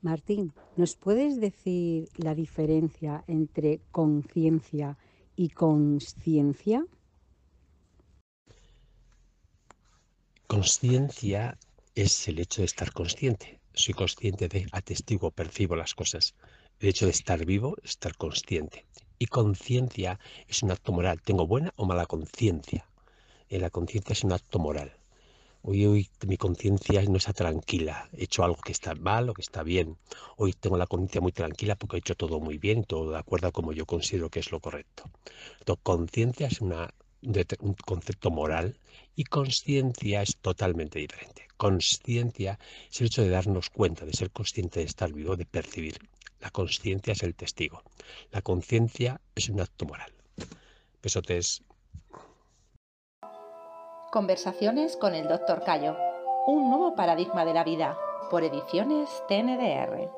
Martín, ¿nos puedes decir la diferencia entre conciencia y consciencia? Consciencia es el hecho de estar consciente. Soy consciente de, atestigo, percibo las cosas. El hecho de estar vivo, estar consciente. Y conciencia es un acto moral. ¿Tengo buena o mala conciencia? Eh, la conciencia es un acto moral. Hoy, hoy mi conciencia no está tranquila, he hecho algo que está mal o que está bien. Hoy tengo la conciencia muy tranquila porque he hecho todo muy bien, todo de acuerdo a como yo considero que es lo correcto. Entonces, conciencia es un concepto moral y conciencia es totalmente diferente. Conciencia es el hecho de darnos cuenta, de ser consciente de estar vivo, de percibir. La conciencia es el testigo. La conciencia es un acto moral. Besotes. Conversaciones con el Dr. Cayo. Un nuevo paradigma de la vida. Por ediciones TNDR.